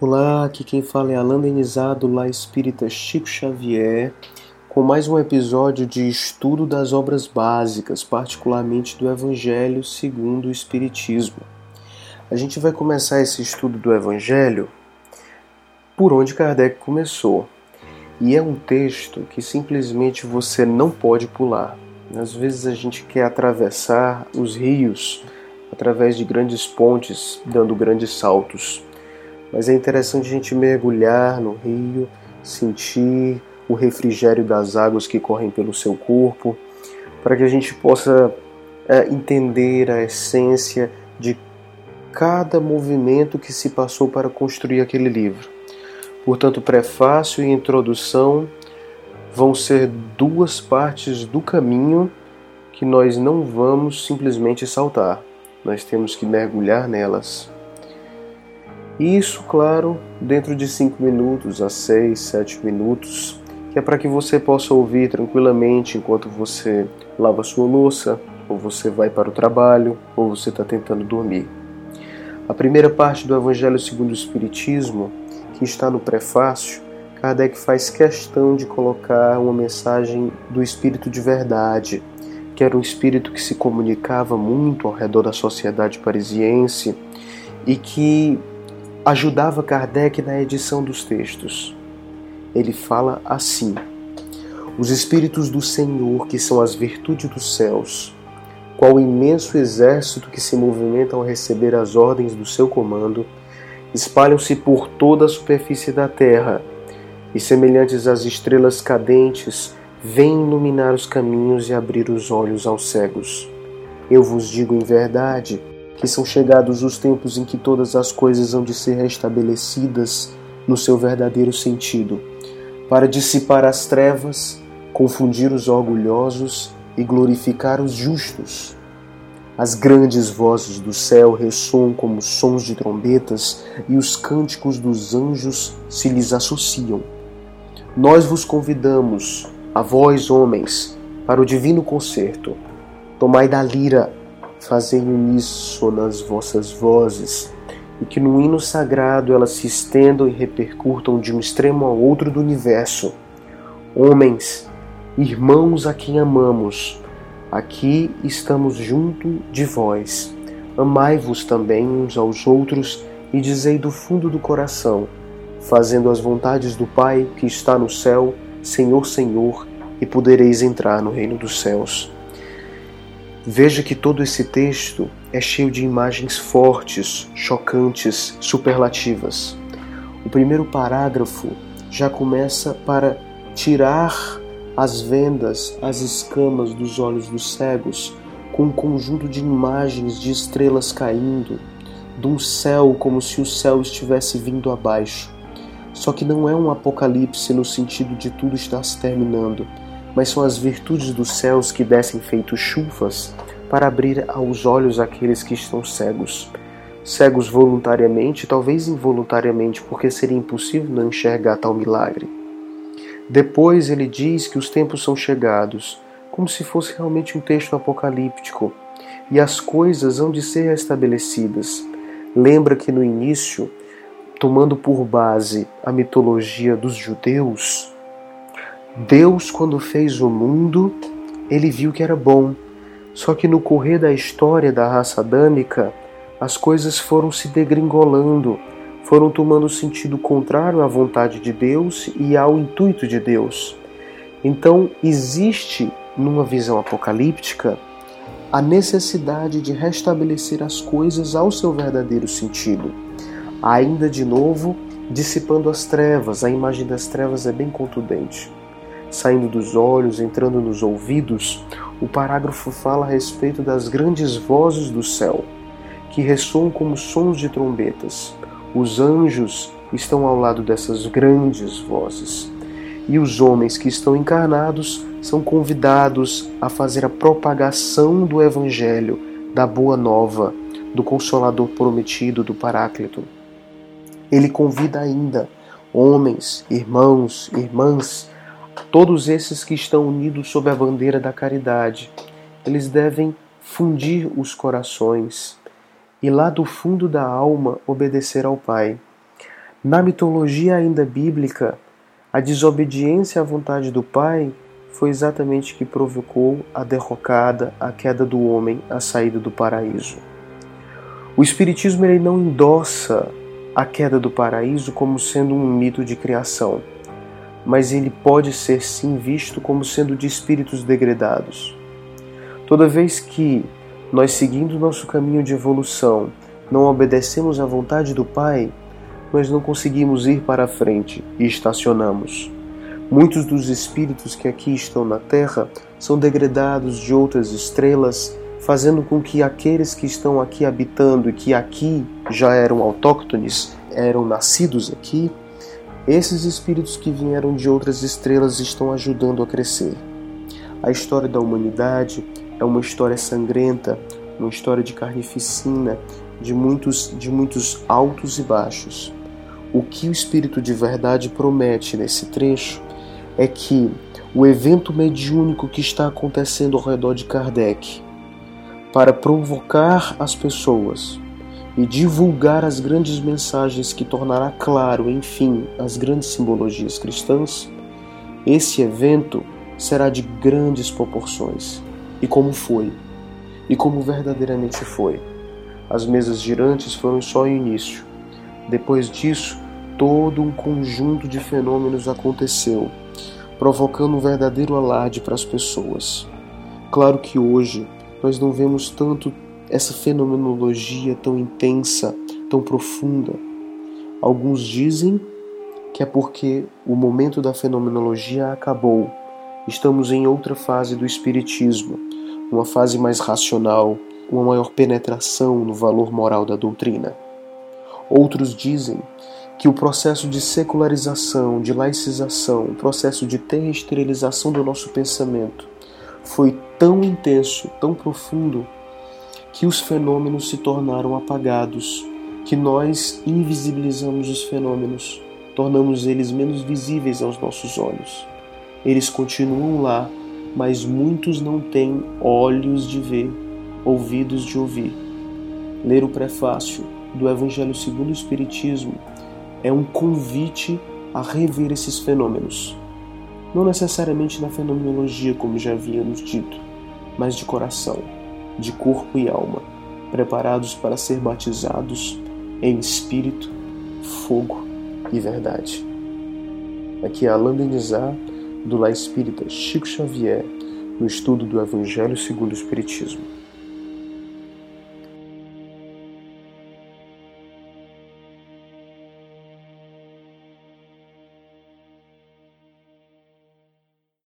Olá, aqui quem fala é Alan Denizado, lá espírita Chico Xavier, com mais um episódio de estudo das obras básicas, particularmente do Evangelho segundo o Espiritismo. A gente vai começar esse estudo do Evangelho por onde Kardec começou. E é um texto que simplesmente você não pode pular. Às vezes a gente quer atravessar os rios através de grandes pontes, dando grandes saltos mas é interessante a gente mergulhar no rio, sentir o refrigério das águas que correm pelo seu corpo, para que a gente possa é, entender a essência de cada movimento que se passou para construir aquele livro. Portanto, prefácio e introdução vão ser duas partes do caminho que nós não vamos simplesmente saltar, nós temos que mergulhar nelas. Isso, claro, dentro de 5 minutos a 6, 7 minutos, que é para que você possa ouvir tranquilamente enquanto você lava sua louça, ou você vai para o trabalho, ou você está tentando dormir. A primeira parte do Evangelho segundo o Espiritismo, que está no prefácio, Kardec faz questão de colocar uma mensagem do Espírito de verdade, que era um espírito que se comunicava muito ao redor da sociedade parisiense e que ajudava Kardec na edição dos textos. Ele fala assim: Os Espíritos do Senhor, que são as virtudes dos céus, qual imenso exército que se movimenta ao receber as ordens do seu comando, espalham-se por toda a superfície da terra, e semelhantes às estrelas cadentes, vêm iluminar os caminhos e abrir os olhos aos cegos. Eu vos digo em verdade, que são chegados os tempos em que todas as coisas hão de ser restabelecidas no seu verdadeiro sentido, para dissipar as trevas, confundir os orgulhosos e glorificar os justos. As grandes vozes do céu ressoam como sons de trombetas e os cânticos dos anjos se lhes associam. Nós vos convidamos, a vós, homens, para o divino concerto. Tomai da lira fazei uníssonas vossas vozes, e que no hino sagrado elas se estendam e repercutam de um extremo ao outro do universo. Homens, irmãos a quem amamos, aqui estamos junto de vós. Amai-vos também uns aos outros e dizei do fundo do coração, fazendo as vontades do Pai que está no céu, Senhor, Senhor, e podereis entrar no reino dos céus. Veja que todo esse texto é cheio de imagens fortes, chocantes, superlativas. O primeiro parágrafo já começa para tirar as vendas, as escamas dos olhos dos cegos, com um conjunto de imagens de estrelas caindo, de um céu como se o céu estivesse vindo abaixo. Só que não é um apocalipse no sentido de tudo estar se terminando mas são as virtudes dos céus que descem feito chuvas para abrir aos olhos aqueles que estão cegos. Cegos voluntariamente, talvez involuntariamente, porque seria impossível não enxergar tal milagre. Depois ele diz que os tempos são chegados, como se fosse realmente um texto apocalíptico, e as coisas hão de ser restabelecidas. Lembra que no início, tomando por base a mitologia dos judeus, Deus, quando fez o mundo, ele viu que era bom. Só que no correr da história da raça adâmica, as coisas foram se degringolando, foram tomando sentido contrário à vontade de Deus e ao intuito de Deus. Então, existe, numa visão apocalíptica, a necessidade de restabelecer as coisas ao seu verdadeiro sentido. Ainda de novo, dissipando as trevas, a imagem das trevas é bem contundente saindo dos olhos, entrando nos ouvidos, o parágrafo fala a respeito das grandes vozes do céu, que ressoam como sons de trombetas. Os anjos estão ao lado dessas grandes vozes. E os homens que estão encarnados são convidados a fazer a propagação do Evangelho, da Boa Nova, do Consolador prometido, do Paráclito. Ele convida ainda homens, irmãos, irmãs, Todos esses que estão unidos sob a bandeira da caridade, eles devem fundir os corações e lá do fundo da alma obedecer ao Pai. Na mitologia ainda bíblica, a desobediência à vontade do Pai foi exatamente que provocou a derrocada, a queda do homem, a saída do paraíso. O Espiritismo ele não endossa a queda do paraíso como sendo um mito de criação, mas ele pode ser sim visto como sendo de espíritos degradados. Toda vez que nós, seguindo nosso caminho de evolução, não obedecemos à vontade do Pai, nós não conseguimos ir para a frente e estacionamos. Muitos dos espíritos que aqui estão na Terra são degradados de outras estrelas, fazendo com que aqueles que estão aqui habitando e que aqui já eram autóctones, eram nascidos aqui, esses espíritos que vieram de outras estrelas estão ajudando a crescer. A história da humanidade é uma história sangrenta, uma história de carnificina, de muitos, de muitos altos e baixos. O que o Espírito de Verdade promete nesse trecho é que o evento mediúnico que está acontecendo ao redor de Kardec, para provocar as pessoas e divulgar as grandes mensagens que tornará claro, enfim, as grandes simbologias cristãs, esse evento será de grandes proporções. E como foi? E como verdadeiramente foi? As mesas girantes foram só o início. Depois disso, todo um conjunto de fenômenos aconteceu, provocando um verdadeiro alarde para as pessoas. Claro que hoje nós não vemos tanto essa fenomenologia tão intensa, tão profunda. Alguns dizem que é porque o momento da fenomenologia acabou. Estamos em outra fase do espiritismo, uma fase mais racional, uma maior penetração no valor moral da doutrina. Outros dizem que o processo de secularização, de laicização, o processo de terrestrialização do nosso pensamento foi tão intenso, tão profundo, que os fenômenos se tornaram apagados, que nós invisibilizamos os fenômenos, tornamos eles menos visíveis aos nossos olhos. Eles continuam lá, mas muitos não têm olhos de ver, ouvidos de ouvir. Ler o prefácio do Evangelho segundo o Espiritismo é um convite a rever esses fenômenos. Não necessariamente na fenomenologia, como já havíamos dito, mas de coração, de corpo e alma, preparados para ser batizados em espírito, fogo e verdade. Aqui é Alain Denizar, do Lá Espírita Chico Xavier, no estudo do Evangelho segundo o Espiritismo.